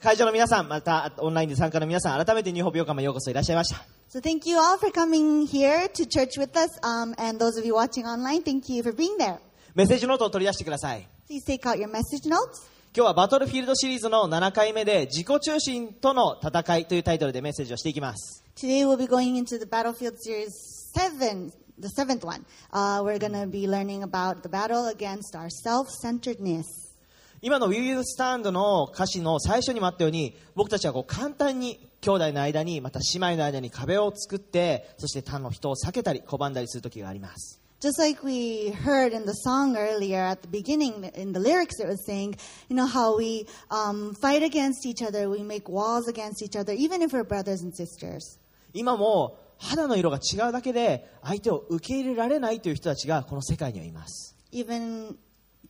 会場の皆さん、またオンラインで参加の皆さん、改めてニューホープ横浜ようこそいらっしゃいました。So thank you all for coming here to church with us. Um, and those of you watching online, thank you for being there. メッセージノートを取り出してください。Please take out your message notes. 今日はバトルフィールドシリーズの7回目で自己中心との戦いというタイトルでメッセージをしていきます。Today we'll be going into the Battlefield Series 7, the seventh one. Uh, we're going to be learning about the battle against our self-centeredness. 今の Will Stand の歌詞の最初にもあったように僕たちはこう簡単に兄弟の間にまた姉妹の間に壁を作ってそして他の人を避けたり拒んだりする時があります Just like we heard in the song earlier at the beginning, in the lyrics it was saying, you know, how we um, fight against each other, we make walls against each other, even if we're brothers and sisters. 今も肌の色が違うだけで相手を受け入れられないという人たちがこの世界にはいます Even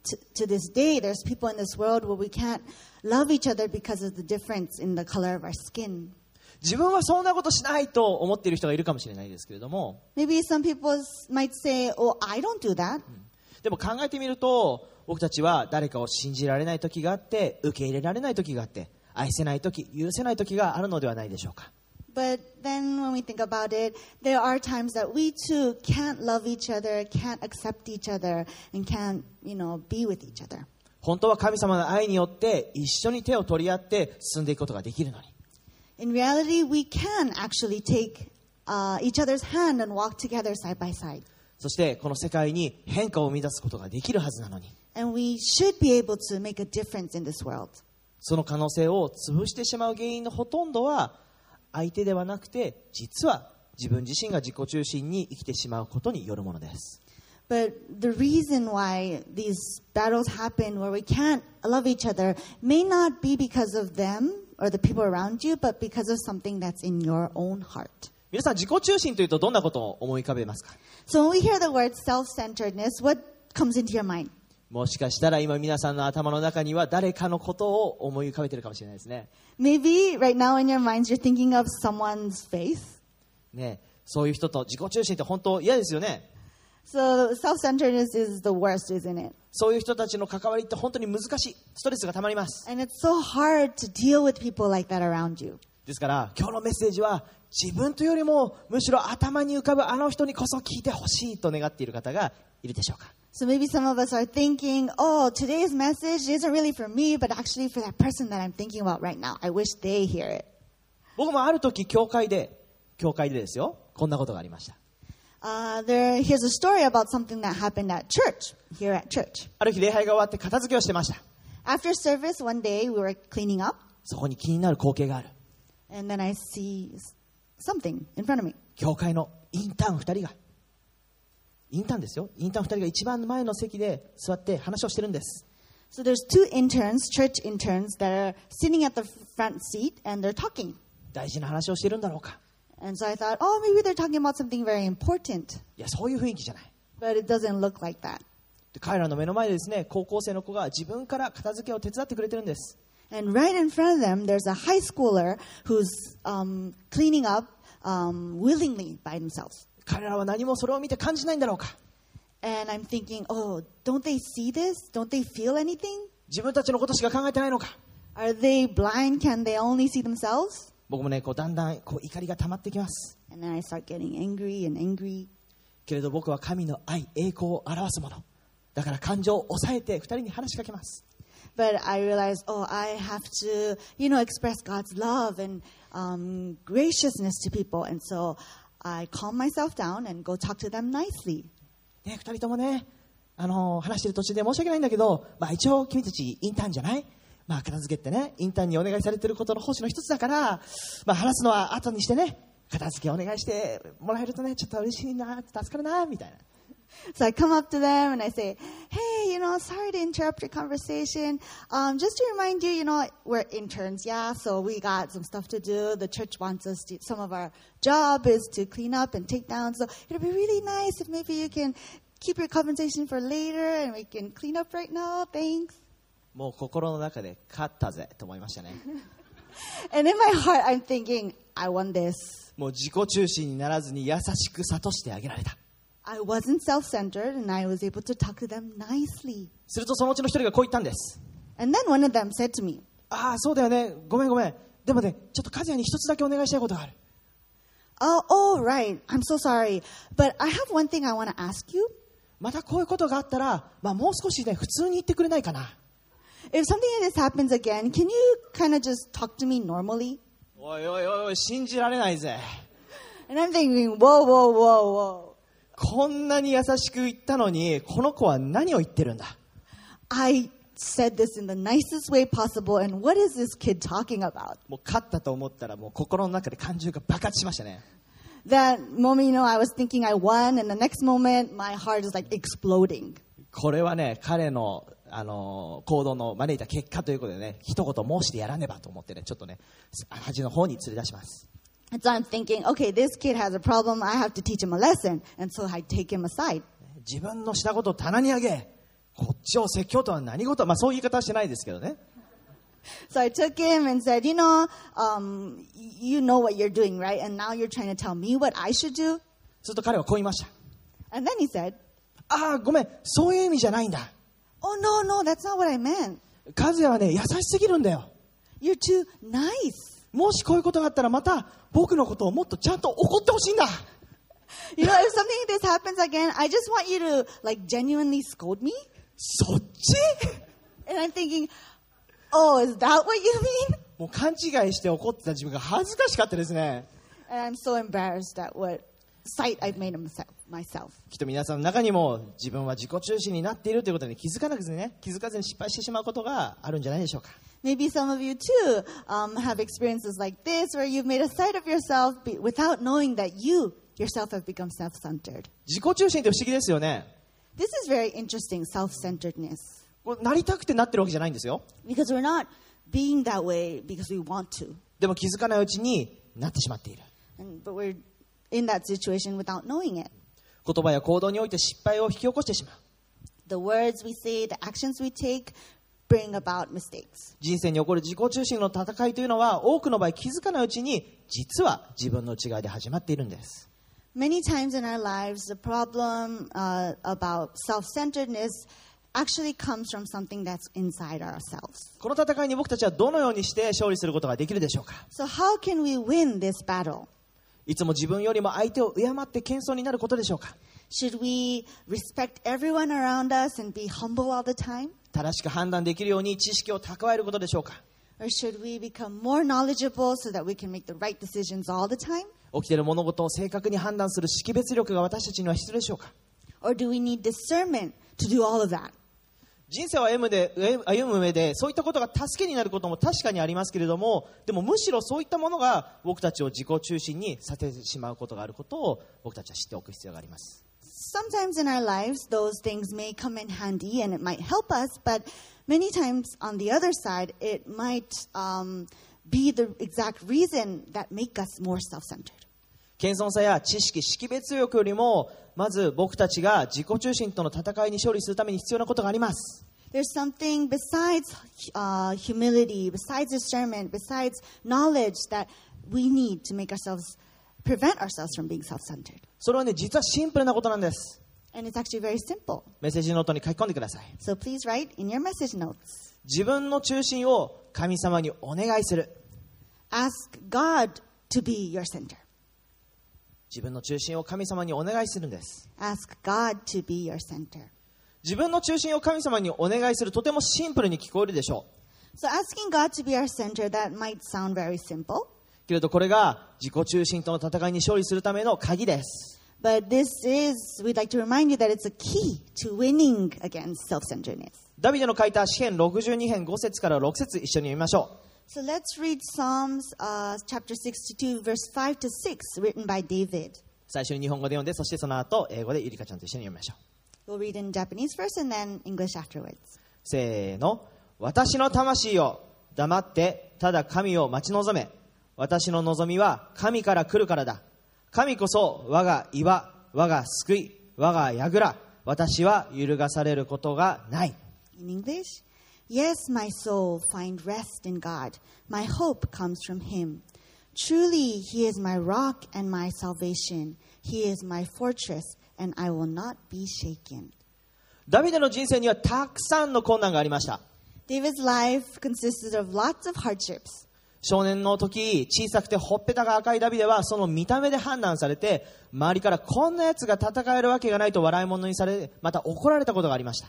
to, to this day, there's people in this world where we can't love each other because of the difference in the color of our skin. 自分はそんなことしないと思っている人がいるかもしれないですけれども Maybe some people might say, oh, I don't do that. でも考えてみると僕たちは誰かを信じられない時があって受け入れられない時があって愛せない時許せない時があるのではないでしょうか But then when we think about it, there are times that we too can't love each other, can't accept each other, and can't, you know, be with each other. 本当は神様の愛によって一緒に手を取り合って進んでいくことができるのに In reality, we can actually take uh, each other's hand and walk together side by side. そしてこの世界に変化を生み出すことができるはずなのに And we should be able to make a difference in this world. その可能性を潰してしまう原因のほとんどは相手ではなくて実は自分自身が自己中心に生きてしまうことによるものです But the reason why these battles happen where we can't love each other may not be because of them or the people around you, but because of something that's in your own heart. 皆さん自己中心というとどんなことを思い浮かべますか So when we hear the word self centeredness, what comes into your mind? もしかしたら今皆さんの頭の中には誰かのことを思い浮かべてるかもしれないですね Maybe right now in your minds you're thinking of someone's face. ねそういう人と自己中心って本当嫌ですよね So self centeredness is the worst, isn't it? そういう人たちの関わりって本当に難しいストレスがたまります And it's so hard to deal with people like that around you. ですから今日のメッセージは自分というよりもむしろ頭に浮かぶあの人にこそ聞いてほしいと願っている方がいるでしょうか So maybe some of us are thinking, oh, today's message isn't really for me, but actually for that person that I'm thinking about right now. I wish they hear it. 僕もある時教会で教会でですよこんなことがありました Uh, there, here's a story about something that happened at church, here at church. ある日礼拝が終わって片付けをしてました After service, one day we were cleaning up, そこに気になる光景がある and then I see something in front of me. 教会のインターン2人がインターンですよインターン2人が一番前の席で座って話をしてるんです So there's two interns, church interns, that are sitting at the front seat and they're talking. 大事な話をしてるんだろうか And so I thought, oh, maybe they're talking about something very important. いやそういう雰囲気じゃない But it doesn't look like that. で彼らの目の前でですね高校生の子が自分から片付けを手伝ってくれてるんです And right in front of them, there's a high schooler who's um, cleaning up um, willingly by themselves. 彼らは何もそれを見て感じないんだろうか And I'm thinking, oh, don't they see this? Don't they feel anything? 自分たちのことしか考えてないのか Are they blind? Can they only see themselves? 僕もねこうだんだんこう怒りが溜まってきます And then I start getting angry and angry. けれど僕は神の愛栄光を表すものだから感情を抑えて2人に話しかけます But I realized, oh, I have to, you know, express God's love and um, graciousness to people. And so I calm myself down and go talk to them nicely. ね、二人ともね、あの話してる途中で申し訳ないんだけど、まあ、一応君たちインターンじゃない？まあ、片付けってね、インターンにお願いされてることの奉仕の一つだから、まあ、話すのは後にしてね、片付けお願いしてもらえるとね、ちょっと嬉しいな、助かるな、みたいな。So I come up to them and I say, hey, you know, sorry to interrupt your conversation. Um, just to remind you, you know, we're interns, yeah, so we got some stuff to do. The church wants us to, some of our job is to clean up and take down. So it'd be really nice if maybe you can keep your conversation for later and we can clean up right now. Thanks. もう心の中で勝ったぜと思いましたね。 And in my heart, I'm thinking, I won this. もう自己中心にならずに優しく諭してあげられた。 I wasn't self centered and I was able to talk to them nicely. するとそのうちの一人がこう言ったんです。 And then one of them said to me, ああ、そうだよね。ごめんごめん。でもね、ちょっと和也に一つだけお願いしたいことがある。 Oh, oh, right. I'm so sorry. But I have one thing I want to ask you. またこういうことがあったら、まあもう少しね、普通に言ってくれないかな。 If something like this happens again, can you kind of just talk to me normally? おいおいおいおい、信じられないぜ。 And I'm thinking, whoa, whoa, whoa, whoa. こんなに優しく言ったのに、この子は何を言ってるんだ I said this in the nicest way possible, and what is this kid talking about? もう勝ったと思ったら、もう心の中で感情が爆発しましたね。That moment, you know, I was thinking I won, and the next moment, my heart is like exploding. これはね、彼の、あの行動の招いた結果ということでね、一言申してやらねばと思ってね、ちょっとね、端の方に連れ出します。And so I'm thinking, okay, this kid has a problem. I have to teach him a lesson. And so I take him aside. 自分のしたことを棚に上げ、こっちを説教とは何事まあそういう言い方はしてないですけどね。 So I took him and said, you know, um, y- you know what you're doing, right? And now you're trying to tell me what I should do. すると彼はこう言いました。 And then he said, ああ、ごめん、そういう意味じゃないんだ。 oh, no, no, that's not what I meant. 和也はね、優しすぎるんだよ。 You're too nice. もしこういうことがあったらまた僕のことをもっとちゃんと怒ってほしいんだ。You know, if something like this happens again, I just want you to like genuinely scold me. そっち And I'm thinking, oh, is that what you mean? もう勘違いして怒ってた自分が恥ずかしかったですね。And I'm so embarrassed at what sight I've made myself. きっと皆さんの中にも自分は自己中心になっているということに気づかなくてね、気づかずに失敗してしまうことがあるんじゃないでしょうか。Maybe some of you too um, have experiences like this where you've made a sight of yourself be- without knowing that you yourself have become self centered. 自己中心って不思議ですよね。 This is very interesting, self centeredness. こうなりたくてなってるわけじゃないんですよ。 Because we're not being that way because we want to. でも気づかないうちになってしまっている。 And, but we're in that situation without knowing it. 言葉や行動において失敗を引き起こしてしまう。 The words we say, the actions we take bring about mistakes. 人生に起こる自己中心の戦いというのは多くの場合気づかないうちに実は自分の内側で始まっているんです。Many times in our lives, the problem uh, about self centeredness actually comes from something that's inside ourselves. この戦いに僕たちはどのようにして勝利することができるでしょうか So, how can we win this battle? いつも自分よりも相手を敬って謙遜になることでしょうか Should we respect everyone around us and be humble all the time? 正しく判断できるように知識を蓄えることでしょうか？起きている物事を正確に判断する識別力が私たちには必要でしょうか？M. 人生を,で歩む上でそういったことが助けになることも確かにありますけれどもでもむしろそういったものが僕たちを自己中心にさせてしまうことがあることを僕たちは知っておく必要があります。Sometimes in our lives, those things may come in handy and it might help us, but many times on the other side, it might um, be the exact reason that make us more self-centered. 謙遜さや知識識別力よりもまず僕たちが自己中心との戦いに勝利するために必要なことがあります There's something besides uh, humility, besides discernment, besides knowledge that we need to make ourselves prevent ourselves from being self-centered. それはね実はシンプルなことなんです And it's actually very simple. メッセージノートに書き込んでください So please write in your message notes. 自分の中心を神様にお願いする Ask God to be your center. 自分の中心を神様にお願いするんです Ask God to be your center. 自分の中心を神様にお願いするとてもシンプルに聞こえるでしょ So asking God to be our center, that might sound very simple, うけれどこれが自己中心との戦いに勝利するための鍵です but this is, we'd like to remind you that it's a key to winning against self-centeredness. ダビデの書いた詩編62編5節から6節一緒に読みましょう So let's read Psalms uh, chapter 62, verse 5 to 6, written by David. 最初に日本語で読んでそしてその後英語でゆりかちゃんと一緒に読みましょう We'll read in Japanese first and then English afterwards. せーの私の魂よ黙ってただ神を待ち望め私の望みは神から来るからだ神こそ我が岩我が救い我が櫓私は揺るがされることがない In English, yes, my soul, find rest in God. My hope comes from Him. Truly, He is my rock and my salvation. He is my fortress, and I will not be shaken. ダビデの人生にはたくさんの困難がありました David's life consisted of lots of hardships. 少年の時小さくてほっぺたが赤いダビデはその見た目で判断されて周りからこんな奴が戦えるわけがないと笑い物にされまた怒られたことがありました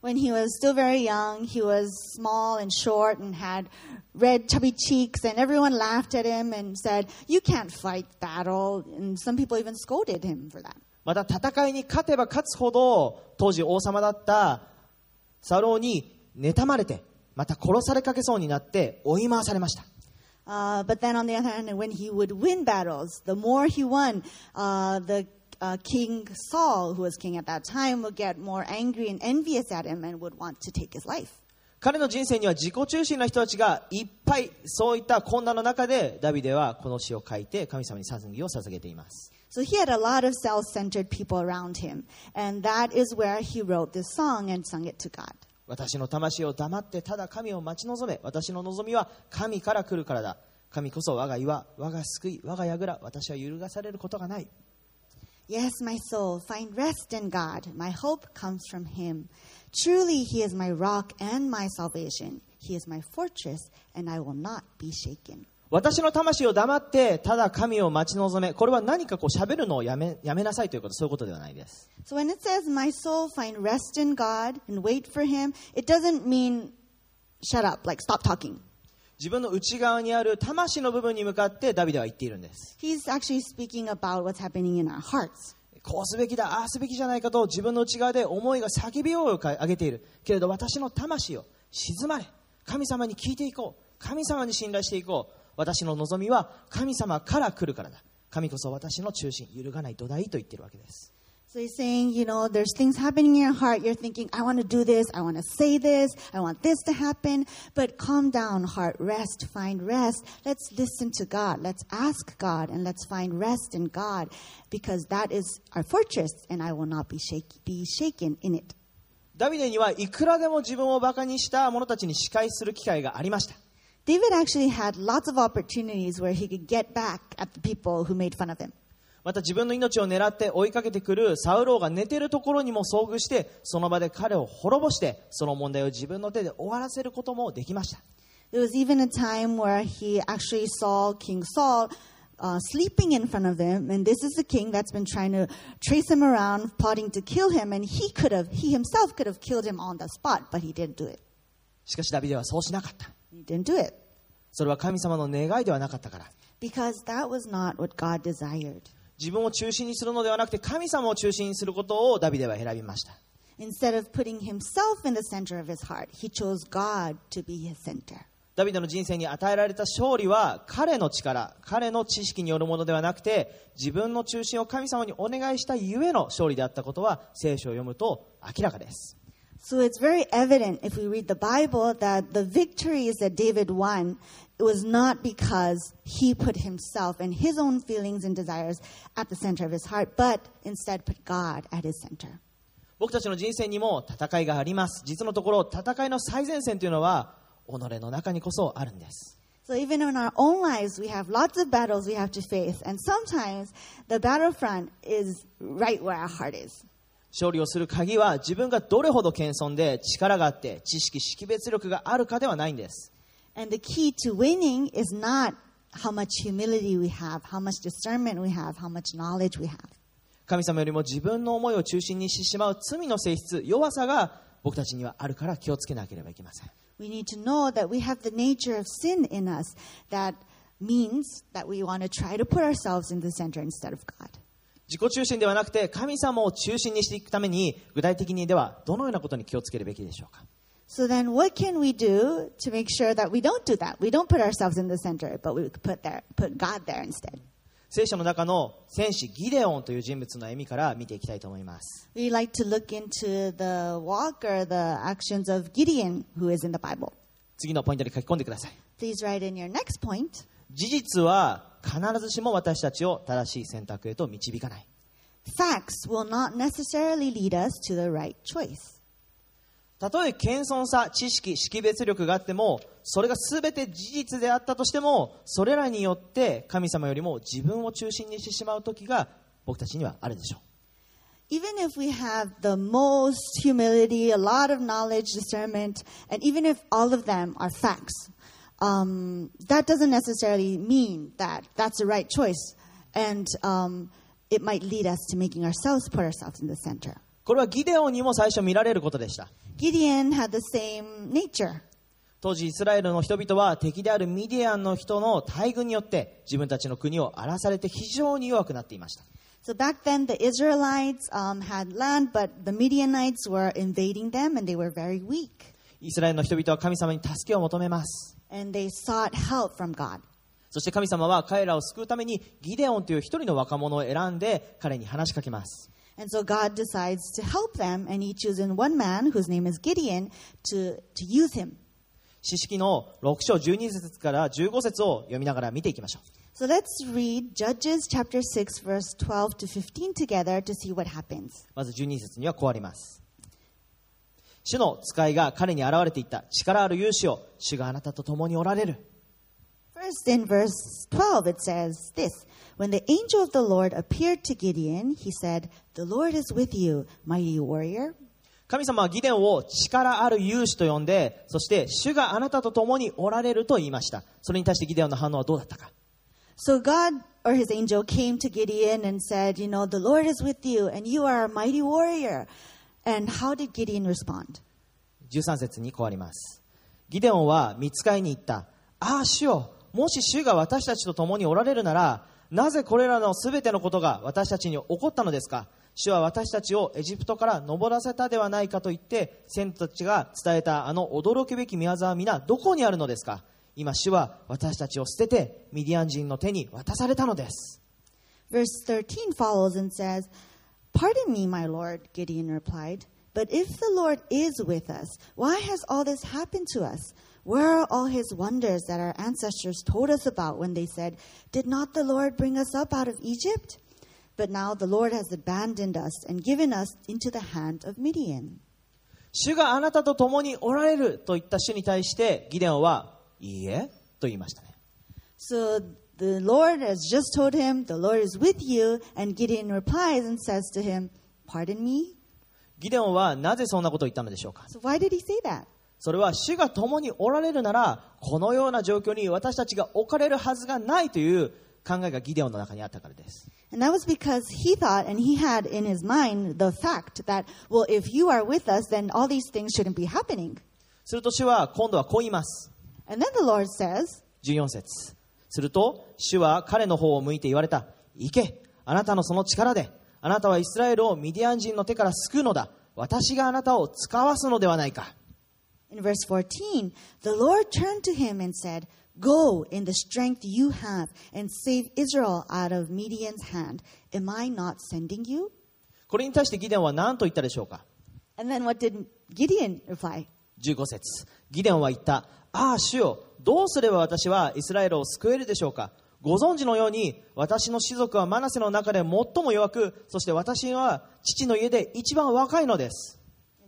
When he was still very young, he was small and short and had red, chubby cheeks, and everyone laughed at him and said, You can't fight battle. And some people even scolded him for that. また戦いに勝てば勝つほど当時王様だったサローに妬まれてまた殺されかけそうになって追い回されました Uh, but then on the other hand, when he would win battles, the more he won, uh, the uh, King Saul, who was king at that time, would get more angry and envious at him and would want to take his life. 彼の人生には自己中心な人たちがいっぱいそういった困難の中でダビデはこの詩を書いて神様に捧げを捧げています So he had a lot of self centered people around him, and that is where he wrote this song and sung it to God. 私の魂を黙ってただ神を待ち望め私の望みは神から来るからだ神こそ我が岩我が救い我が櫓私は揺るがされることがない Yes, my soul, find rest in God. My hope comes from him. Truly, he is my rock and my salvation. He is my fortress, and I will not be shaken. 私の魂を黙ってただ神を待ち望めこれは何かこう喋るのをやめやめなさいということそういうことではないです So when it says, My soul, find rest in God and wait for him, it doesn't mean shut up, like stop talking. 自分の内側にある魂の部分に向かってダビデは言っているんです He's actually speaking about what's happening in our hearts. こうすべきだああすべきじゃないかと自分の内側で思いが叫びを上げているけれど私の魂を静まれ神様に聞いていこう神様に信頼していこう私の望みは神様から来るからだ神こそ私の中心揺るがない土台と言っているわけです So he's saying, you know, there's things happening in your heart. You're thinking, I want to do this. I want to say this. I want this to happen. But calm down, heart. Rest. Find rest. Let's listen to God. Let's ask God and let's find rest in God because that is our fortress and I will not be, shake, be shaken in it. ダビデにはいくらでも自分をバカにした者たちに仕返する機会がありました David actually had lots of opportunities where he could get back at the people who made fun of him. また自分の命を狙って追いかけてくるサウローが寝ているところにも遭遇してその場で彼を滅ぼしてその問題を自分の手で終わらせることもできました There was even a time where he actually saw King Saul uh, sleeping in front of him, and this is the king that's been trying to trace him around, plotting to kill him, and he could have, he himself could have killed him on the spot, but he didn't do it. しかしダビデはそうしなかった He didn't do it それは神様の願いではなかったから because that was not what God desired. 自分を中心にするのではなくて神様を中心にすることをダビデは選びました Instead of putting himself in the center of his heart, he chose God to be his center. ダビデの人生に与えられた勝利は彼の力彼の知識によるものではなくて自分の中心を神様にお願いしたゆえの勝利であったことは聖書を読むと明らかです So it's very evident if we read the Bible that the victories that David won it was not because he put himself and his own feelings and desires at the center of his heart, but instead put God at his center. 僕たちの人生にも戦いがあります実のところ戦いの最前線というのは己の中にこそあるんです So even in our own lives, we have lots of battles we have to face, and sometimes the battlefront is right where our heart is. 勝利をする鍵は自分がどれほど謙遜で力があって知識識別力があるかではないんです And the key to winning is not how much humility we have, how much discernment we have, how much knowledge we have. 神様よりも自分の思いを中心にしてしまう罪の性質弱さが僕たちにはあるから気をつけなければいけません We need to know that we have the nature of sin in us that means that we want to try to put ourselves in the center instead of God. 自己中心ではなくて神様を中心にしていくために具体的にではどのようなことに気をつけるべきでしょうか So then what can we do to make sure that we don't do that? We don't put ourselves in the center, but we put there put God there instead. 聖書の中の戦士ギデオンという人物の歩みから見ていきたいと思います We like to look into the walk or the actions of Gideon who is in the Bible. 次のポイントに書き込んでください Please write in your next point. 事実は必ずしも私たちを正しい選択へと導かない Facts will not necessarily lead us to the right choice. たとえ謙遜さ知識識別力があってもそれが全て事実であったとしてもそれらによって神様よりも自分を中心にしてしまう時が僕たちにはあるでしょう even if we have the most humility, a lot of knowledge, discernment, and even if all of them are facts, um, that doesn't necessarily mean that that's the right choice. And um, it might lead us to making ourselves put ourselves in the center. これはギデオンにも最初見られることでした Gideon had the same nature. 当時イスラエルの人々は敵であるミディアンの人の大軍によって自分たちの国を荒らされて非常に弱くなっていました So back then, the Israelites um, had land, but the Midianites were invading them, and they were very weak. イスラエルの人々は神様に助けを求めますそして神様は彼らを救うためにギデオンという一人の若者を選んで彼に話しかけます。So、式の6章12節から15節を読みながら見ていきましょう。まず12節にはこうあります。主の使いが彼に現れていった力ある勇士を主があなたと共におられる First, in verse 12, it says this When the angel of the Lord appeared to Gideon, he said, The Lord is with you, mighty warrior. 神様はギデオンを力ある勇士と呼んでそして主があなたと共におられると言いましたそれに対してギデオンの反応はどうだったか So God or his angel came to Gideon and said, You know, the Lord is with you, and you are a mighty warrior. And how did Gideon respond? 13節にこうあります。ギデオンは見つかいに言った。ああ主よもし主が私たちと共におられるならなぜこれらのすべてのことが私たちに起こったのですか？主は私たちをエジプトから登らせたではないかと言って先祖たちが伝えたあの驚くべき宮沢は皆どこにあるのですか？今主は私たちを捨ててミディアン人の手に渡されたのです。Verse 13 follows and says, Pardon me, my Lord, Gideon replied, but if the Lord is with us, why has all this happened to us? Where are all his wonders that our ancestors told us about when they said, Did not the Lord bring us up out of Egypt? But now the Lord has abandoned us and given us into the hand of Midian. 主があなたと共におられると言った主に対してギデオンはいいえと言いましたね So the Lord has just told him, The Lord is with you. And Gideon replies and says to him, Pardon me? ギデオンはなぜそんなことを言ったのでしょうか So why did he say that? それは主が共におられるならこのような状況に私たちが置かれるはずがないという考えがギデオンの中にあったからです And that was because he thought and he had in his mind the fact that, well, if you are with us, then all these things shouldn't be happening. すると主は今度はこう言います And then the Lord says, 14節 すると主は彼の方を向いて言われた行けあなたのその力であなたはイスラエルをミディアン人の手から救うのだ私があなたを使わすのではないか in verse 14, the Lord turned to him and said, Go in the strength you have and save Israel out of Midian's hand. Am I not sending you? これに対してギデオンは何と言ったでしょうか And then what did Gideon reply? 15節ギデオンは言ったああ主よどうすれば私はイスラエルを救えるでしょうかご存知のように私の士族はマナセの中で最も弱くそして私は父の家で一番若いのです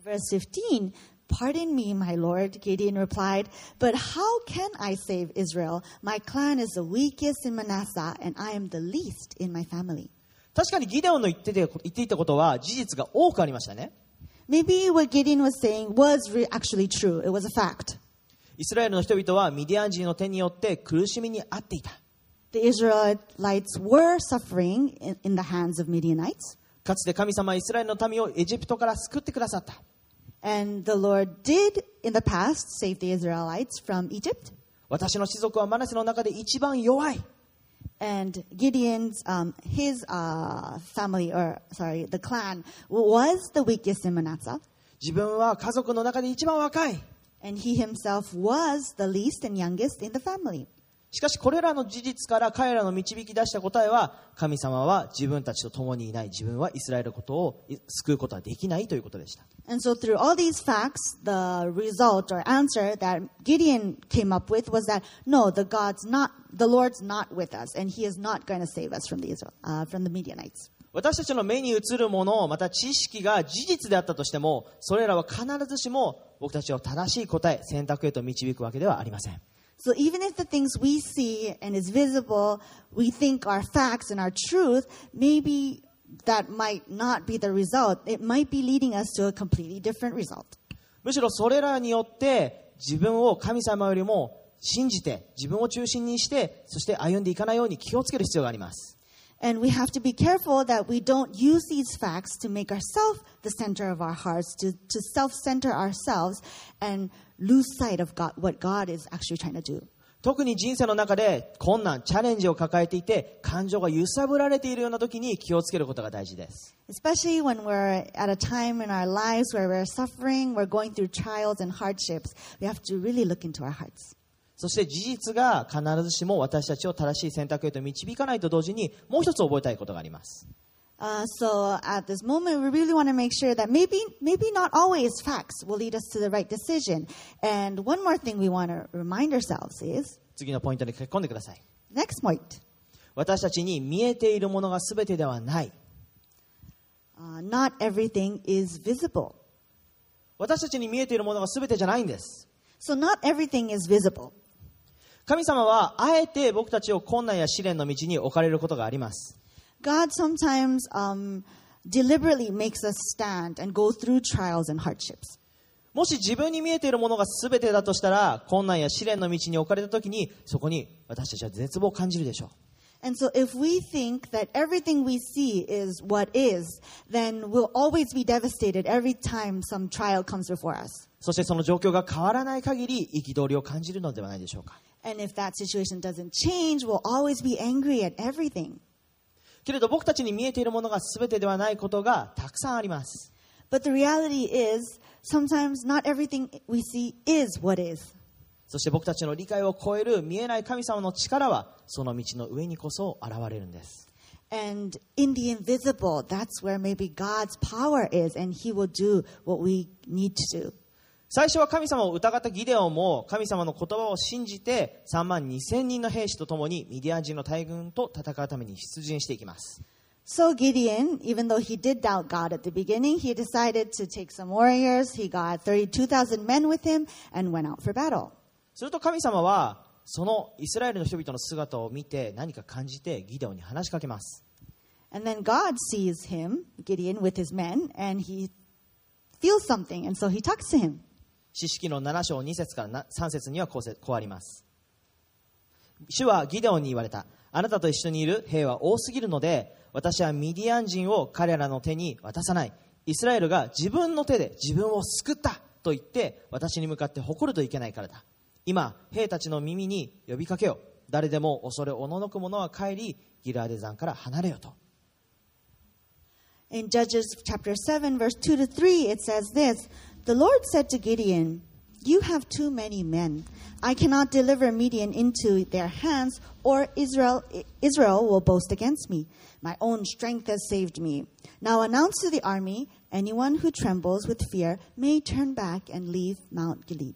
verse 15, Pardon me, my lord, Gideon replied, but how can I save Israel? My clan is the weakest in Manasseh, and I am the least in my family. 確かにギデオンの言ってて言っていたことは事実が多くありましたね Maybe what Gideon was saying was actually true. It was a fact. イスラエルの人々はミディアン人の手によって苦しみにあっていた The Israelites were suffering in, in the hands of Midianites, かつて神様はイスラエルの民をエジプトから救ってくださった and the Lord did in the past save the Israelites from Egypt. 私の士族はマナセの中で一番弱い And Gideon's, um, his uh, family, or sorry, the clan, was the weakest in Manasseh. 自分は家族の中で一番若い And he himself was the least and youngest in the family. しかしこれらの事実から彼らの導き出した答えは神様は自分たちと共にいない自分はイスラエルのことを救うことはできないということでした And so, through all these facts, the result or answer that Gideon came up with was that no, the God's not, the Lord's not with us, and He is not going to save us from the Israel, uh, from the Midianites. 私たちの目に映るものまた知識が事実であったとしてもそれらは必ずしも僕たちを正しい答え選択へと導くわけではありません So even if the things we see and is visible, we think are facts and are truth, maybe that might not be the result. It might be leading us to a completely different result. むしろそれらによって自分を神様よりも信じて自分を中心にしてそして歩んでいかないように気をつける必要があります And we have to be careful that we don't use these facts to make ourselves the center of our hearts, to, to self center ourselves and lose sight of God, what God is actually trying to do. 特に人生の中で困難チャレンジを抱えていて感情が揺さぶられているような時に気をつけることが大事です Especially when we're at a time in our lives where we're suffering, we're going through trials and hardships, we have to really look into our hearts. そして事実が必ずしも私たちを正しい選択へと導かないと同時にもう一つ覚えたいことがあります Uh, so at this moment, we really want to make sure that maybe, maybe not always facts will lead us to the right decision. And one more thing we want to remind ourselves is 次のポイントに書き込んでください next point. 私たちに見えているものが全てではない Uh, not everything is visible. 私たちに見えているものが全てじゃないんです So not everything is visible. 神様はあえて僕たちを困難や試練の道に置かれることがあります God sometimes um, deliberately makes us stand and go through trials and hardships. もし自分に見えているものが全てだとしたら困難や試練の道に置かれた時にそこに私たちは絶望を感じるでしょう And so if we think that everything we see is what is, then we'll always be devastated every time some trial comes before us. そしてその状況が変わらない限り憤りを感じるのではないでしょうか And if that situation doesn't change, we'll always be angry at everything. けれど僕たちに見えているものが全てではないことがたくさんあります But the reality is, sometimes not everything we see is what is. そして僕たちの理解を超える見えない神様の力はその道の上にこそ現れるんです And in the invisible, that's where maybe God's power is, and He will do what we need to do. 最初は神様を疑ったギデオンも神様の言葉を信じて3万2000人の兵士と共にミディアン人の大軍と戦うために出陣していきます So Gideon, even though he did doubt God at the beginning, he decided to take some warriors. He got 32,000 men with him and went out for battle. すると神様はそのイスラエルの人々の姿を見て何か感じてギデオンに話しかけます。And then God sees him, Gideon, with his men, and he feels something, and so he talks to him. 四式の7章2節からな3節にはこうせこうあります。主はギデオンに言われた。あなたと一緒にいる兵は多すぎるので私はミディアン人を彼らの手に渡さない。イスラエルが自分の手で自分を救ったと言って私に向かって誇るといけないからだ今兵たちの耳に呼びかけよ誰でも恐れおののく者は帰りギラーデ山から離れよと In Judges chapter 7, verse 2 to 3, it says this The Lord said to Gideon, You have too many men. I cannot deliver Midian into their hands, or Israel, Israel will boast against me. My own strength has saved me. Now announce to the army anyone who trembles with fear may turn back and leave Mount Gilead.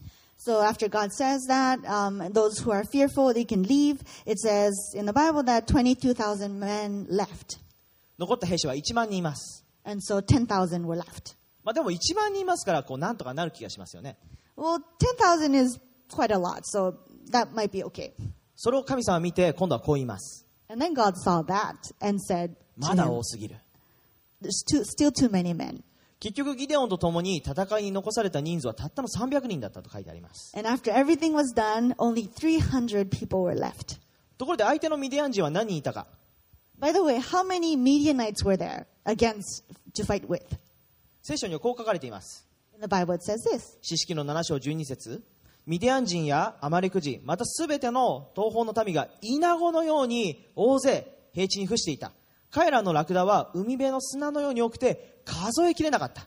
So after God says that, um, those who are fearful, they can leave. It says in the Bible that 22,000 men left. 残った兵士は1万人います、 And so 10,000 were left. まあ、でも1万人いますからこうなんとかなる気がしますよね Well, 10,000 is quite a lot, so that might be okay. それを神様は見て今度はこう言います And then God saw that and said, to まだ him, 多すぎる There's too, still too many men. 結局ギデオンと共に戦いに残された人数はたったの300人だったと書いてあります。And after everything was done, only 300 people were left. ところで相手のミディアン人は何人いたか？By the way, how many Midianites were there against to fight with? 聖書にはこう書かれています。In the Bible, it says this. 四式の7章12節。ミディアン人やアマレク人またすべての東方の民がイナゴのように大勢平地に伏していた。彼らのラクダは海辺の砂のように多くて数えきれなかった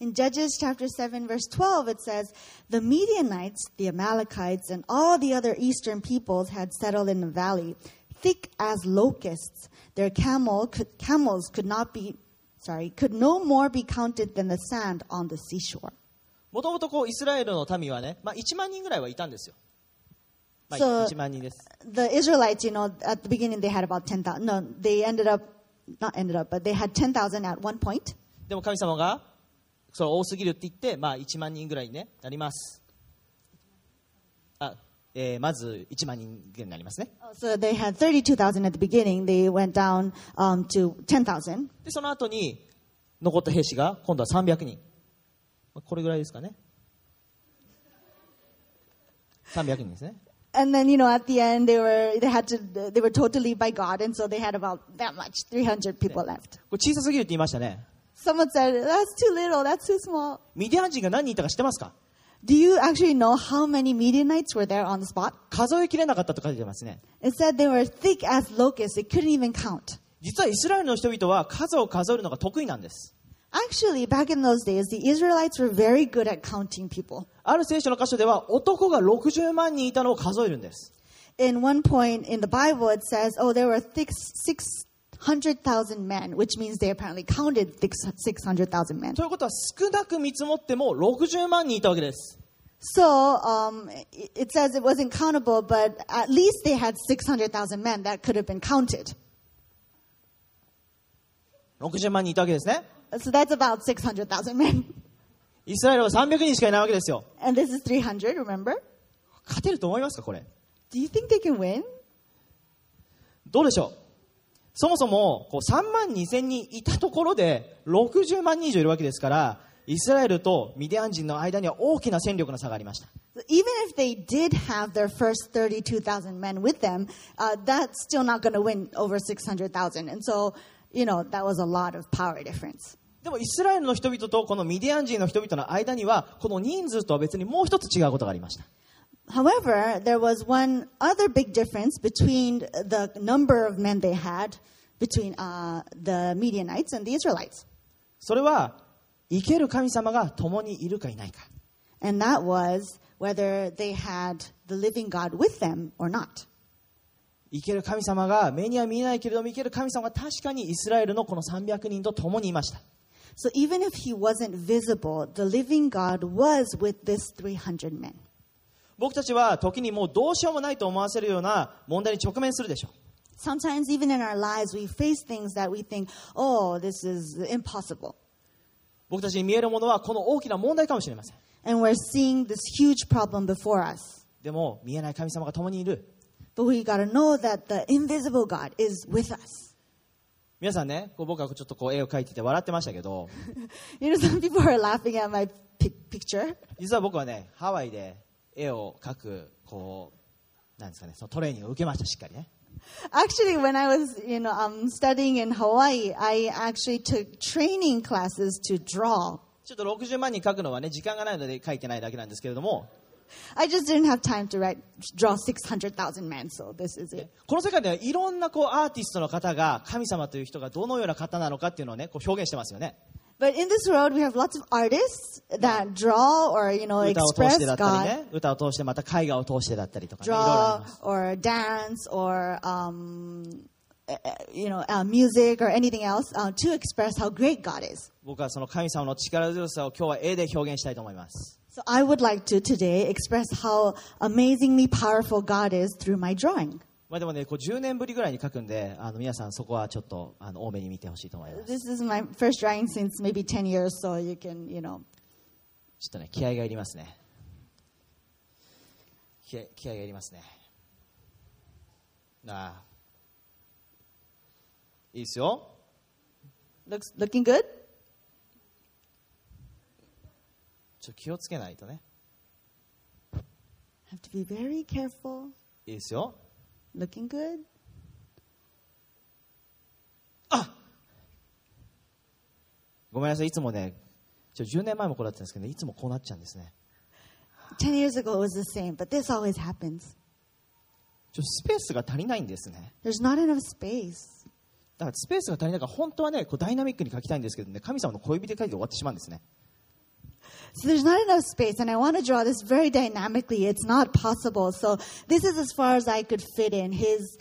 In Judges chapter 7, verse 12, it says, The Midianites, the Amalekites, and all the other eastern peoples had settled in the valley, thick as locusts. Their camel could, camels could not be, sorry, could no more be counted than the sand on the seashore. もともとこうイスラエルの民はね、まあ、1万人ぐらいはいたんですよ、まあ、 So- 1万人です The Israelites, you know, at the beginning they had about 10,000. No, they ended up, not ended up, but they had 10,000 at one point. でも神様がそれ多すぎるって言って、まあ、1万人ぐらいに、ね、なりますあ、えーまず1万人ぐらいになりますね Oh, So they had 32,000 at the beginning. They went down um, to 10,000. でその後に残った兵士が今度は300人まあこれぐらいですかね300人ですね And then, you know, at the end, they were, they had to, they were told to leave by God. And so they had about that much, 300 people left. これ小さすぎるって言いましたね Someone said, that's too little, that's too small. ミディアン人が何人いたか知ってますか Do you actually know how many Midianites were there on the spot? 数えきれなかったと書いてますね It said they were thick as locusts. They couldn't even count. 実はイスラエルの人々は数を数えるのが得意なんです Actually, back in those days, the Israelites were very good at counting people. ある聖書の箇所では男が60万人いたのを数えるんです In one point in the Bible, it says, oh, there were thick 600,000 men, which means they apparently counted thick 600,000 men. ということは少なく見積もっても60万人いたわけです So um, it says it wasn't countable, but at least they had 600,000 men that could have been counted. 60万人いたわけですね So that's about 600,000 men. イスラエルは300人しかいないわけですよ And this is 300, remember? 勝てると思いますかこれ Do you think they can win? どうでしょうそもそもこう3万2千人いたところで60万人以上いるわけですからイスラエルとミディアン人の間には大きな戦力の差がありました So even if they did have their first 32,000 men with them, uh, that's still not going to win over 600,000. And so, you know, that was a lot of power difference. でもイスラエルの人々とこのミディアン人の人々の間にはこの人数とは別にもう一つ違うことがありました However, there was one other big difference between the number of men they had between uh, the Midianites and the Israelites. それは生ける神様が共にいるかいないか And that was whether they had the living God with them or not. 生ける神様が目には見えないけれども生ける神様が確かにイスラエルのこの300人と共にいました So even if he wasn't visible, the living God was with this 300 men. 僕たちは時にもうどうしようもないと思わせるような問題に直面するでしょう Sometimes, even in our lives, we face things that we think, oh, this is impossible. 僕たちに見えるものはこの大きな問題かもしれません And we're seeing this huge problem before us. でも見えない神様が共にいる But we got to know that the invisible God is with us. 皆さんねこう僕はちょっとこう絵を描いてて笑ってましたけど You know, some people are laughing at my pic- picture. 実は僕はねハワイで絵を描くこうなんですかねそのトレーニングを受けましたしっかりね Actually, when I was, you know, um, studying in Hawaii, I actually took training classes to draw. ちょっと60万人描くのはね時間がないので描いてないだけなんですけれども I just didn't have time to write, draw 600,000 men, so this is it. この世界ではいろんなこうアーティストの方が神様という人がどのような方なのかっていうのをねこう表現してますよね But in this world, we have lots of artists that draw or, you know, 歌を通 express してだったり God, ね歌を通してまた絵画を通してだったりとかねいろいろあり draw ます or dance or, um, uh, uh, you know, uh, music or anything else uh, to express how great God is. 僕はその神様の力強さを今日は絵で表現したいと思います So I would like to today express how amazingly powerful God is through my drawing. まあでもねこう10年ぶりぐらいに描くんであの皆さんそこはちょっとあの多めに見てほしいと思います。This is my first drawing since maybe 10 years, so you can, you know. ちょっとね気合がいりますね。気合気合がいりますね。ああ。いいですよ。Looks looking good? ちょっと気をつけないとね。Have to be very careful. いいですよ Looking good? ごめんなさいいつもねちょ10年前もこうだったんですけど、ね、いつもこうなっちゃうんですね10 years ago it was the same, but this always happens. ちょスペースが足りないんですね There's not enough space. だからスペースが足りないから本当はねこうダイナミックに書きたいんですけどね神様の小指で書いて終わってしまうんですね So there's not enough space, and I want to draw this very dynamically. It's not possible. So this is as far as I could fit in. His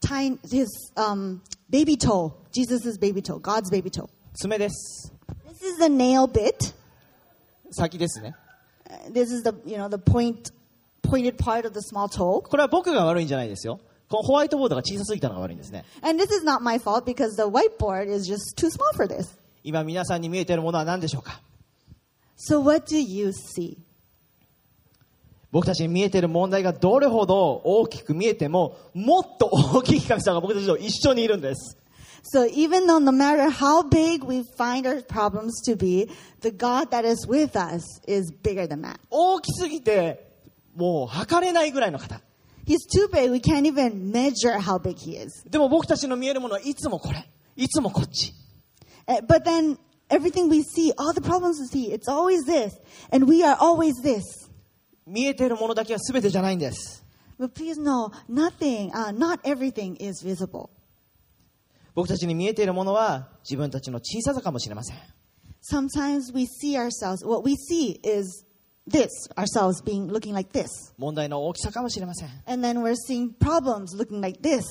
tiny, his um, baby toe, Jesus' baby toe, God's baby toe. 爪です This is the nail bit. 先ですね。 Uh, This is the, you know, the point, pointed part of the small toe. これは僕が悪いんじゃないですよ。このホワイトボードが小さすぎたのが悪いんですね。 And this is not my fault because the whiteboard is just too small for this. 今皆さんに見えているものは何でしょうか So what do you see? 僕たちに見えている問題がどれほど大きく見えても、もっと大きい神様が僕たちと一緒にいるんです。So even though no matter how big we find our problems to be, the God that is with us is bigger than that. 大きすぎて、もう測れないぐらいの方。He's too big, we can't even measure how big he is. でも僕たちの見えるものはいつもこれ。いつもこっち。Uh, But then everything we see, all the problems we see, it's always this. And we are always this. 見えているものだけは全てじゃないんです。 But please know, nothing, uh, not everything is visible. 僕たちに見えているものは自分たちの小ささかもしれません。 Sometimes we see ourselves, what we see is this, ourselves being looking like this. 問題の大きさかもしれません。 And then we're seeing problems looking like this.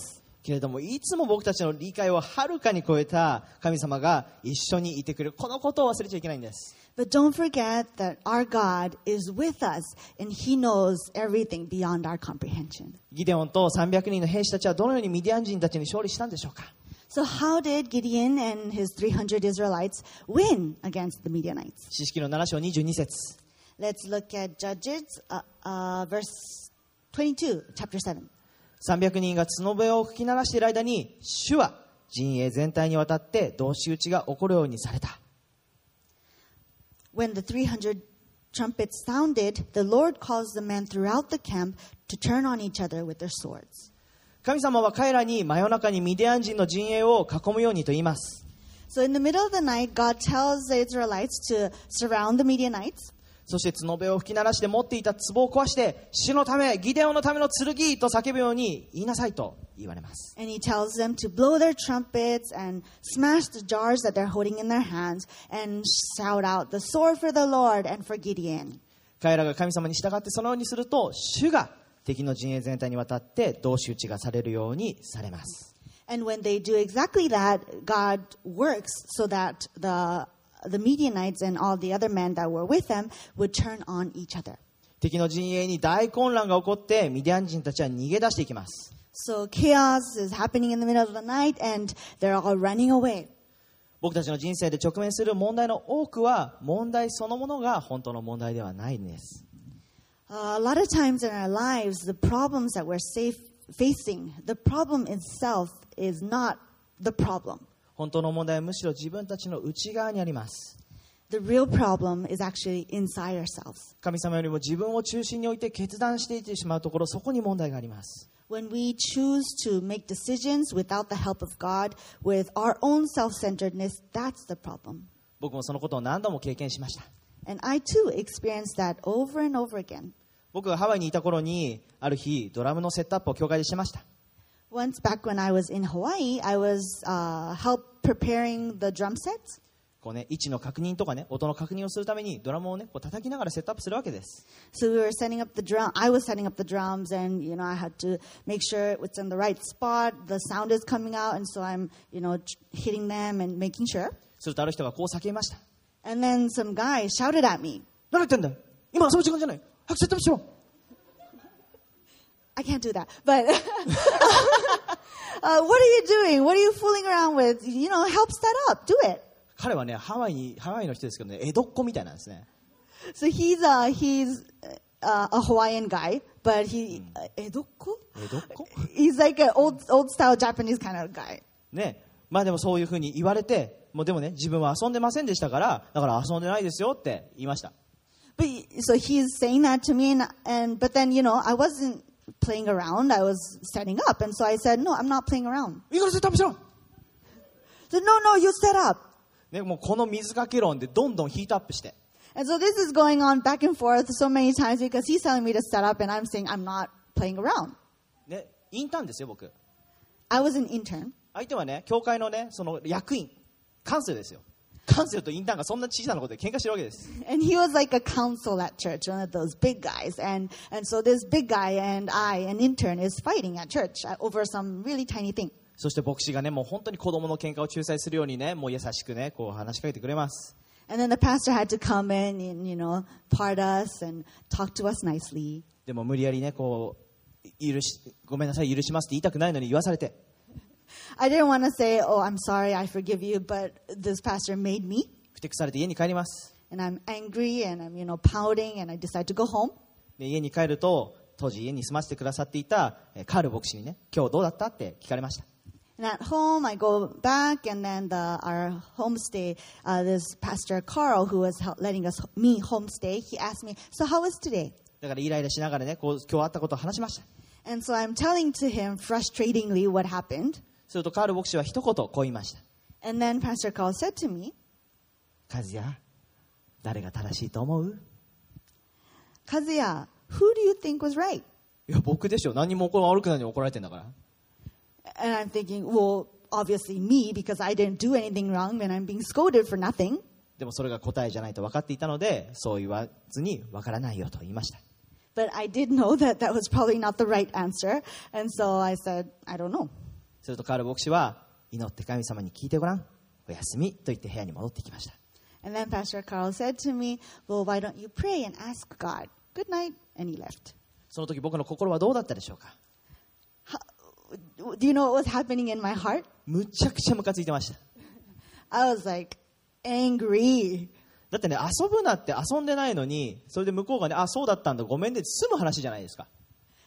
けれども、いつも僕たちの理解をはるかに超えた神様が一緒にいてくれる。このことを忘れちゃいけないんです。But don't forget that our God is with us and He knows everything beyond our comprehension. ギデオンと300人の兵士たちはどのようにミディアン人たちに勝利したんでしょうか So, how did Gideon and his 300 Israelites win against the Midianites? 詩式の7章22節 Let's look at Judges, uh, uh, verse 22, chapter 7. 300人が角笛を吹き鳴らしている間に主は陣営全体にわたって同士討ちが起こるようにされた When the 300 trumpets sounded, the Lord caused the men throughout the camp to turn on each other with their swords. 神様は彼らに真夜中にミディアン人の陣営を囲むようにと言います So, in the middle of the night, God tells the Israelites to surround the Midianites. そして角笛を吹き鳴らして持っていた壺を壊して主のためギデオンのための剣と叫ぶように言いなさいと言われます And he tells them to blow their trumpets and smash the jars that they're holding in their hands and shout out, The sword for the Lord and for Gideon. 彼らが神様に従ってそのようにすると主が敵の陣営全体にわたって同士討ちがされるようにされます And when they do exactly that, God works so that the, the Midianites and all the other men that were with them would turn on each other. 敵の陣営に大混乱が起こってミディアン人たちは逃げ出していきます So chaos is happening in the middle of the night and they're all running away. 僕たちの人生で直面する問題の多くは問題そのものが本当の問題ではないんです Uh, a lot of times in our lives, the problems that we're safe, facing, the problem itself is not the problem. 本当の問題はむしろ自分たちの内側にあります The real problem is actually inside ourselves. 神様よりも自分を中心に置いて決断していってしまうところそこに問題があります When we choose to make decisions without the help of God, with our own self centeredness, that's the problem. 僕もそのことを何度も経験しました And I too experienced that over and over again. 僕がハワイにいた頃にある日ドラムのセットアップを教会でしてました Once back when I was in Hawaii, I was uh, help preparing the drum sets. こうね、位置の確認とかね音の確認をするためにドラムをねこう叩きながらセットアップするわけです So we were setting up the drum. I was setting up the drums, and you know I had to make sure it was in the right spot. The sound is coming out, and so I'm you know ch- hitting them and making sure. するとある人がこう叫びました And then some guy shouted at me. 何言ってんだよ今遊ぶ時間じゃない早くセットアップしろ I can't do that. But uh, what are you doing? What are you fooling around with? You know, help set up. Do it. 彼はねハワイにハワイの人ですけどね江戸っ子みたいなんですね So he's uh, he's uh, a Hawaiian guy, but he uh, edoko? 江戸っ子 He's like an old old style Japanese kind of guy. ねまあでもそういうふうに言われてもうでもね自分は遊んでませんでしたからだから遊んでないですよって言いました But he- so he's saying that to me, and, and but then you know I wasn't playing around. I was setting up, and so I said, no, I'm not playing around. いいからセットアップしろ So no, no, you set up. ね、もうこの水かけ論でどんどんヒートアップして And so this is going on back and forth so many times because he's telling me to set up, and I'm saying I'm not playing around. ねインターンですよ僕 I was an intern, 相手はね教会のねその役員カンセルですよ カンセルとインターンがそんな小さなことで喧嘩してるわけです and he was like a counsel at church, one of those big guys. And and so this big guy and I, an intern, is fighting at church uh, over some really tiny thing. そして牧師がねもう本当に子供の喧嘩を仲裁するようにねもう優しくねこう話しかけてくれます And then the pastor had to come in and, you know, part us and talk to us nicely. でも無理やりねこう許しごめんなさい許しますって言いたくないのに言わされて I didn't want to say, oh, I'm sorry, I forgive you, but this pastor made me. ふてくされて家に帰ります And I'm angry and I'm, you know, pouting and I decide to go home. で家に帰ると当時家に住ませてくださっていたえーカール牧師にね今日どうだったって聞かれました And at home, I go back, and then the, our homestay, uh, this Pastor Carl, who was hel- letting us me homestay, he asked me, "So how was today?" だからイライラしながらねこう今日あったことを話しました And so I'm telling to him frustratingly what happened. するとカール牧師は一言こう言いました And then Pastor Carl said to me, 和也誰が正しいと思う "Kazuya, who do you think was right?" いや僕でしょ何も悪くないのに怒られてんだから And I'm thinking, well, obviously me, because I didn't do anything wrong, and I'm being scolded for nothing. でもそれが答えじゃないと分かっていたのでそう言わずに分からないよと言いました But I did know that that was probably not the right answer, and so I said, "I don't know." するとカール牧師は祈って神様に聞いてごらんおやすみと言って部屋に戻ってきました And then Pastor Carl said to me, Well, why don't you pray and ask God? Good night. And he left. その時僕の心はどうだったでしょうか？Do you know what was happening in my heart? むちゃくちゃムカついてました I was like angry. だってね遊ぶなって遊んでないのにそれで向こうがねあそうだったんだごめんねって済む話じゃないですか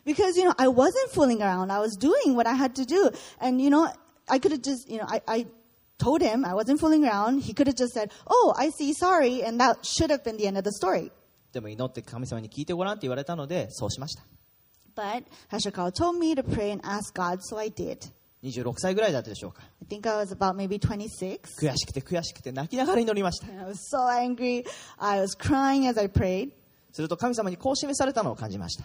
Because, you know, I wasn't fooling around. I was doing what I had to do. And, you know, I could have just, you know, I, I told him I wasn't fooling around. He could have just said, Oh, I see, sorry. And that should have been the end of the story. でも祈って神様に聞いてごらんって言われたのでそうしました But Pastor Carl told me to pray and ask God, so I did. 26歳ぐらいだったでしょうか I think I was about maybe 26. 悔しくて悔しくて泣きながら祈りました And I was so angry. I was crying as I prayed. すると神様にこう示されたのを感じました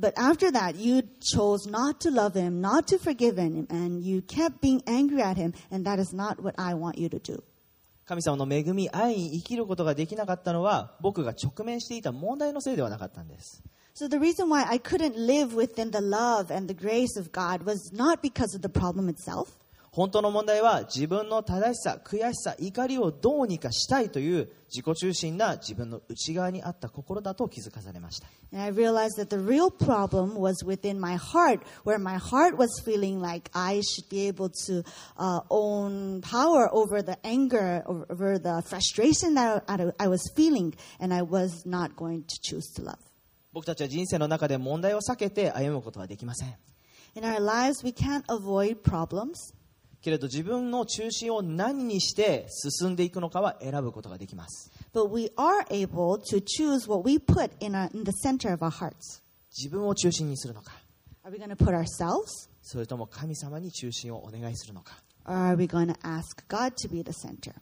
but after that, you chose not to love him, not to forgive him, and you kept being angry at him. And that is not what I want you to do. 神様の恵み愛に生きることができなかったのは僕が直面していた問題のせいではなかったんです So the reason why I couldn't live within the love and the grace of God was not because of the problem itself. 本当の問題は自分の正しさ、悔しさ、怒りをどうにかしたいという自己中心な自分の内側にあった心だと気づかされました。僕たちは人生の中で問題を避けて歩むことはできません。けれど自分の中心を何にして進んでいくのかは選ぶことができます but we are able to choose what we put in, our, in the center of our hearts. 自分を中心にするのか Are we put ourselves, それとも神様に中心をお願いするのか or are we ask God to be the center?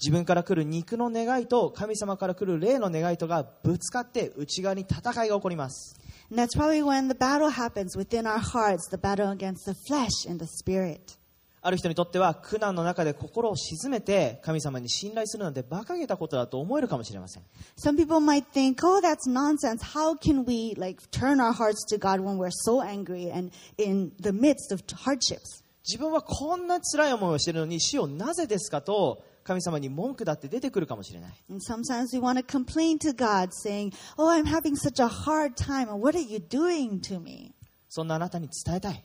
自分から来る肉の願いと神様から来る霊の願いとがぶつかって内側に戦いが起こります And that's probably when the battle happens within our hearts, the battle against the flesh and the spirit. ある人にとっては苦難の中で心を沈めて神様に信頼するなんて馬鹿げたことだと思えるかもしれません Some people might think, oh, that's nonsense. How can we like turn our hearts to God when we're so angry and in the midst of hardships? 自分はこんな辛い思いをしているのに死をなぜですかと神様に文句だって出てくるかもしれない sometimes we want to complain to God saying, oh, I'm having such a hard time and what are you doing to me? そんなあなたに伝えたい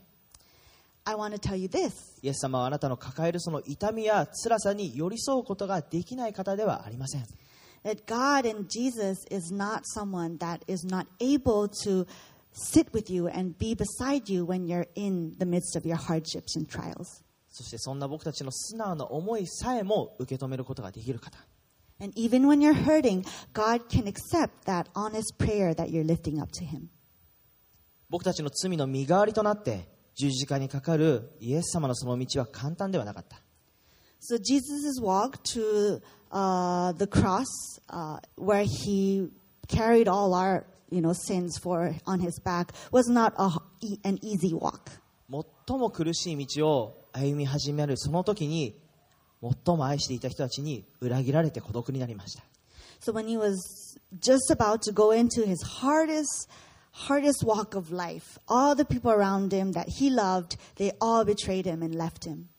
I want to tell you this. イエス様はあなたの抱えるその痛みや辛さに寄り添うことができない方ではありません that God and Jesus is not someone that is not able to sit with you and be beside you when you're in the midst of your hardships and trials. そしてそんな僕たちの素直な思いさえも受け止めることができる方 And even when you're hurting, God can accept that honest prayer that you're lifting up to Him. 僕たちの罪の身代わりとなって十字架にかかるイエス様のその道は簡単ではなかった So Jesus' walk to uh, the cross, uh, where He carried all our you know, sins for on his back was not a, an easy walk. 最も苦しい道を歩み始めるその時に最も愛していた人たちに裏切られて孤独になりました So when he was just about to go into his hardest, hardest walk of life, all the people around him that he loved, they all betrayed him and left him.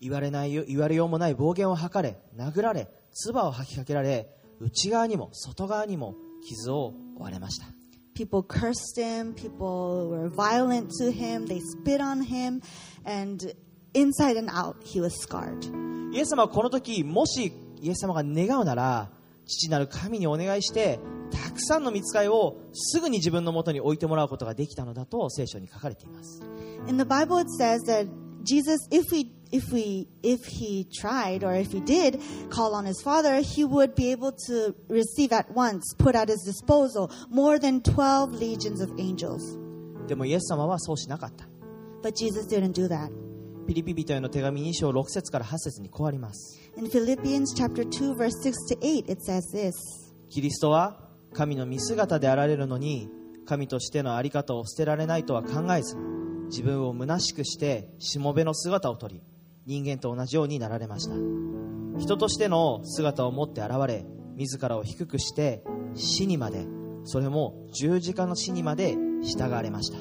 言われないよ言われようもない暴言を吐かれ殴られ唾を吐きかけられ内側にも外側にも傷を負われました People cursed him, people were violent to him, they spit on him, and inside and out, he was scarred. イエス様はこの時もしイエス様が願うなら父なる神にお願いしてたくさんの見つかりをすぐに自分のもとに置いてもらうことができたのだと聖書に書かれています In the Bible, it says that Jesus, if we if we if he tried or if he did call on his father, he would be able to receive at once, put at his disposal more than twelve legions of angels. でもイエス様はそうしなかった But Jesus didn't do that. ピリピ人への手紙2章6節から8節にこうあります。In Philippians chapter 2 verse 6 to 8 it says this. キリストは神の見姿であられるのに神としての在り方を捨てられないとは考えず自分を虚しくしてしもべの姿をとり人間と同じようになられました。人としての姿を持って現れ自らを低くして死にまでそれも十字架の死にまで従われました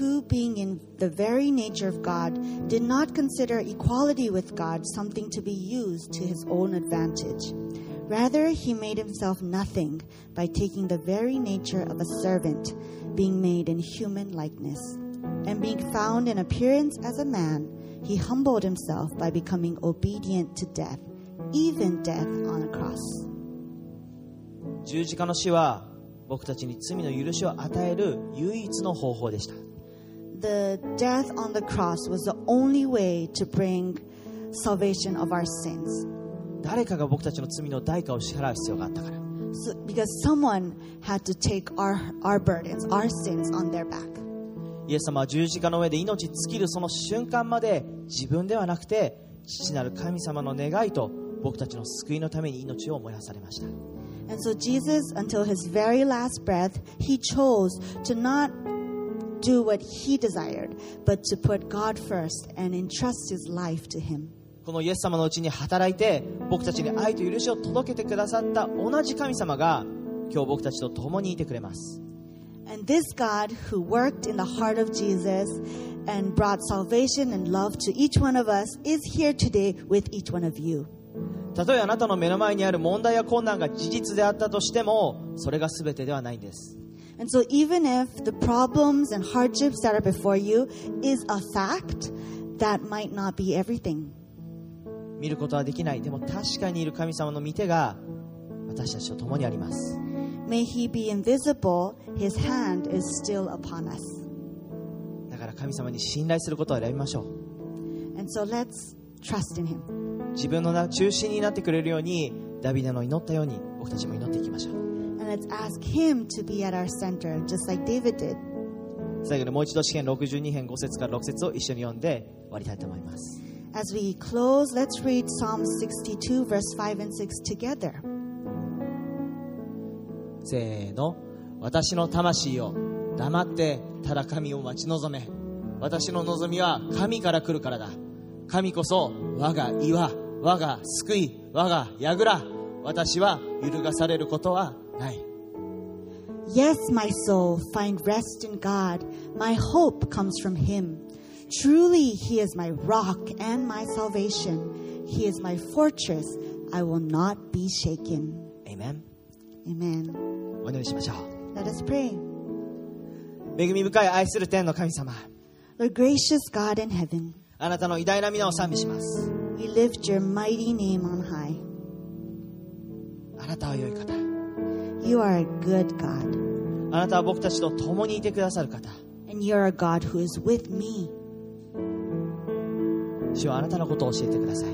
who, being in the very nature of God, did not consider equality with God something to be used to his own advantage. Rather, he made himself nothing by taking the very nature of a servant, being made in human likeness. And being found in appearance as a man, he humbled himself by becoming obedient to death, even death on a cross. 十字架の死は僕たちに罪の許しを与える唯一の方法でした The death on the cross was the only way to bring salvation of our sins. 誰かが僕たちの罪の代価を支払う必要があったから So, because someone had to take our, our burdens, our sins on their back. イエス様は十字架の上で命尽きるその瞬間まで自分ではなくて父なる神様の願いと僕たちの救いのために命を燃やされました And so Jesus, until his very last breath, he chose to not このイエス様のうちに働いて僕たちに愛と許しを届けてくださった同じ神様が今日僕たちと共にいてくれます。例えあなたの目の前にある問題や困難が事実であったとしてもそれが全てではないんです。And so, even if the problems and hardships that are before you is a fact, that might not be everything. 見ることはできないでも確かにいる神様の御手が私たちと共にあります May he be invisible, his hand is still upon us. だから神様に信頼することを選びましょう And so, let's trust in him. 自分のな中心になってくれるようにダビデの祈ったように僕たちも祈っていきましょう let's ask him to be at our center, just like David did. 最後にもう一度詩篇62編5節から6節を一緒に読んで終わりたいと思います。As we close, let's read Psalm 62, verse 5 and 6 together. せーの。私の魂よ黙ってただ神を待ち望め。私の望みは神から来るからだ。神こそ我が岩我が救い我が櫓。私は揺るがされることは ない Yes, my soul, find rest in God. My hope comes from Him. Truly, He is my rock and my salvation. He is my fortress. I will not be shaken. Amen Amen. お祈りしましょう Let us pray. 恵み深い愛する天の神様 Lord, gracious God in heaven, あなたの偉大な皆を賛美します we lift your mighty name on high. あなたは良い方 You are a good God, あなたは僕たちと共にいてくださる方 and you're a God who is with me. 主はあなたのことを教えてください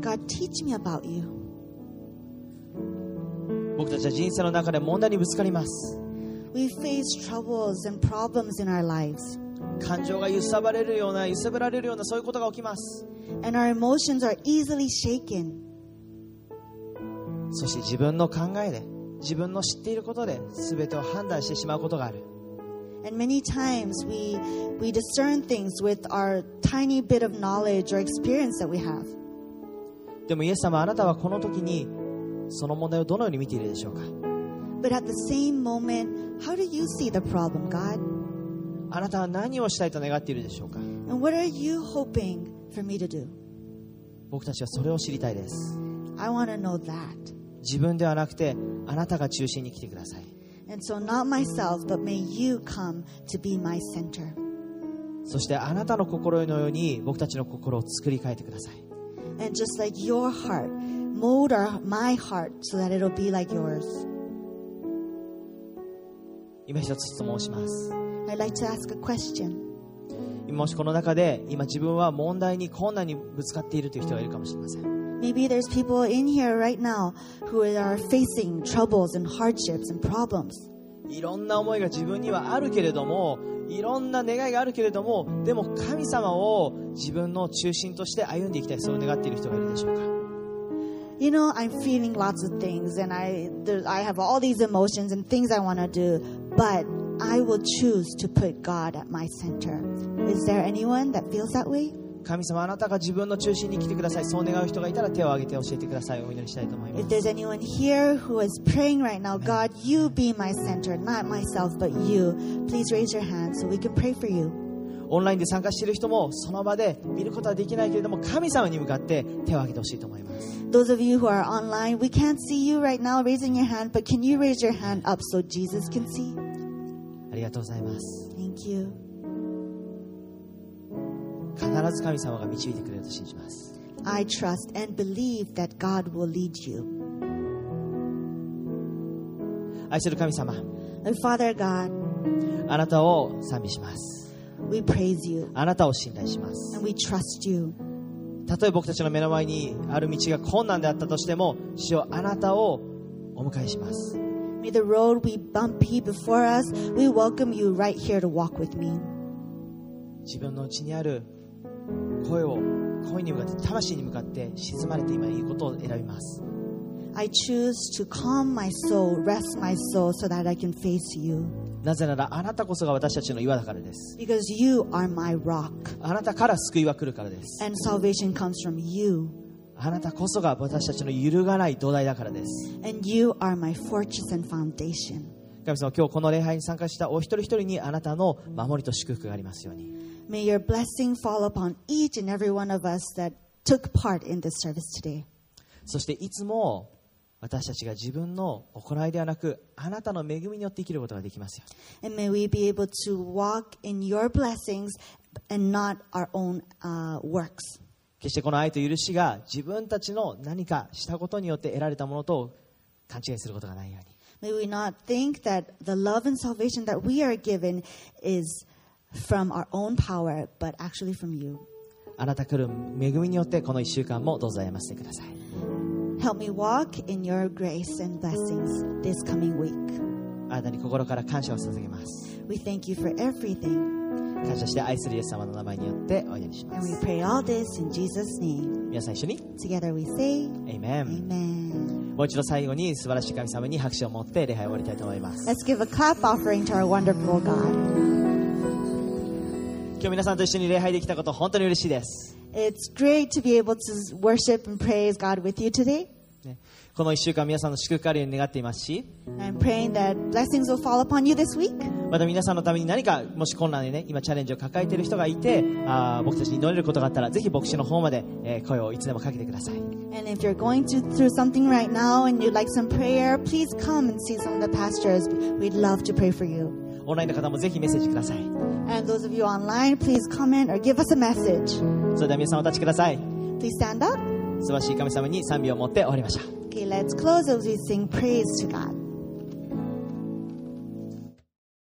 God, teach me about you. 僕たちは人生の中で問題にぶつかります We face troubles and problems in our lives, 感情が揺さばれるような揺さぶられるようなそういうことが起きます and our emotions are easily shaken. そして自分の考えで自分の知っていることで全てを判断してしまうことがある And many times we, we discern things with our tiny bit of knowledge or experience that we have. でもイエス様あなたはこの時にその問題をどのように見ているでしょうか But at the same moment, how do you see the problem, God? あなたは何をしたいと願っているでしょうか And what are you hoping for me to do? 僕たちはそれを知りたいです I want to know that. 自分ではなくてあなたが中心に来てください。そしてあなたの心のように僕たちの心を作り変えてください。今一つ質問します。今、もしこの中で今自分は問題に困難にぶつかっているという人がいるかもしれません。Maybe there's people in here right now who are facing troubles and hardships and problems. いろんな思いが自分にはあるけれどもいろんな願いがあるけれどもでも神様を自分の中心として歩んでいきたいそう願っている人がいるでしょうか You know, I'm feeling lots of things and I, there, I have all these emotions and things I want to do, but I will choose to put God at my center. Is there anyone that feels that way? 神様あなたが自分の中心に来てくださいそう願う人がいたら手を挙げて教えてくださいお祈りしたいと思いま If す there's anyone here who is praying right now, God, you be my center, not myself, but you, please raise your hand so we can pray for you. オンラインで参加している人もその場で見ることはできないけれども神様に向かって手を挙げてほしいと思います Those of you who are online, we can't see you right now raising your hand, but can you raise your hand up so Jesus can see? ありがとうございます Thank you. 必ず神様が導いてくれると信じます I trust and believe that God will lead you. 愛する神様 And Father God, あなたを賛美します we praise you あなたを信頼します and we trust you. たとえ僕たちの目の前にある道が困難であったとしても主よあなたをお迎えします May the road be bumpy before us. We welcome you right here to walk with me. 自分の内にある声を声に向かって魂に向かって静まれて今いいことを選びます I choose to calm my soul, rest my soul so that I can face you. なぜならあなたこそが私たちの岩だからです Because you are my rock あなたから救いは来るからです and salvation comes from you. あなたこそが私たちの揺るがない土台だからです And you are my fortress and foundation. 神様今日この礼拝に参加したお一人一人にあなたの守りと祝福がありますように May your blessing fall upon each and every one of us that took part in this service today. そしていつも私たちが自分の行いではなくあなたの恵みによって生きることができますよ And may we be able to walk in your blessings and not our own uh, works. 決してこの愛と許しが自分たちの何かしたことによって得られたものと勘違いすることがないように May we not think that the love and salvation that we are given is from our own power, but actually from you. あなた来る恵みによってこの1週間もどうぞ歩ませてください Help me walk in your grace and blessings this coming week. あなたに心から感謝を捧げます We thank you for everything, 感謝して愛するイエス様の名前によってお祈りしま and we す pray all this in Jesus' name. 皆さん一緒に Together we say, Amen Amen. もう一度最後に素晴らしい神様に拍手を持って礼拝を終わりたいと思います Let's give a clap offering to our wonderful God. 今日皆さんと一緒に礼拝できたこと本当に嬉しいです It's great to be able to worship and praise God with you today. ねこの1週間皆さんの祝福あるように願っていますし I'm praying that blessings will fall upon you this week. また皆さんのために何かもし困難でね今チャレンジを抱えている人がいてあー僕たちに祈れることがあったらぜひ牧師の方まで、えー声をいつでもかけてください And if you're going to, through something right now and you'd like some prayer, please come and see some of the pastors. We'd love to pray for you. オンラインの方もぜひメッセージください。すばそれでは皆さんお立ちください。らしい神様に賛美を持って終わりました。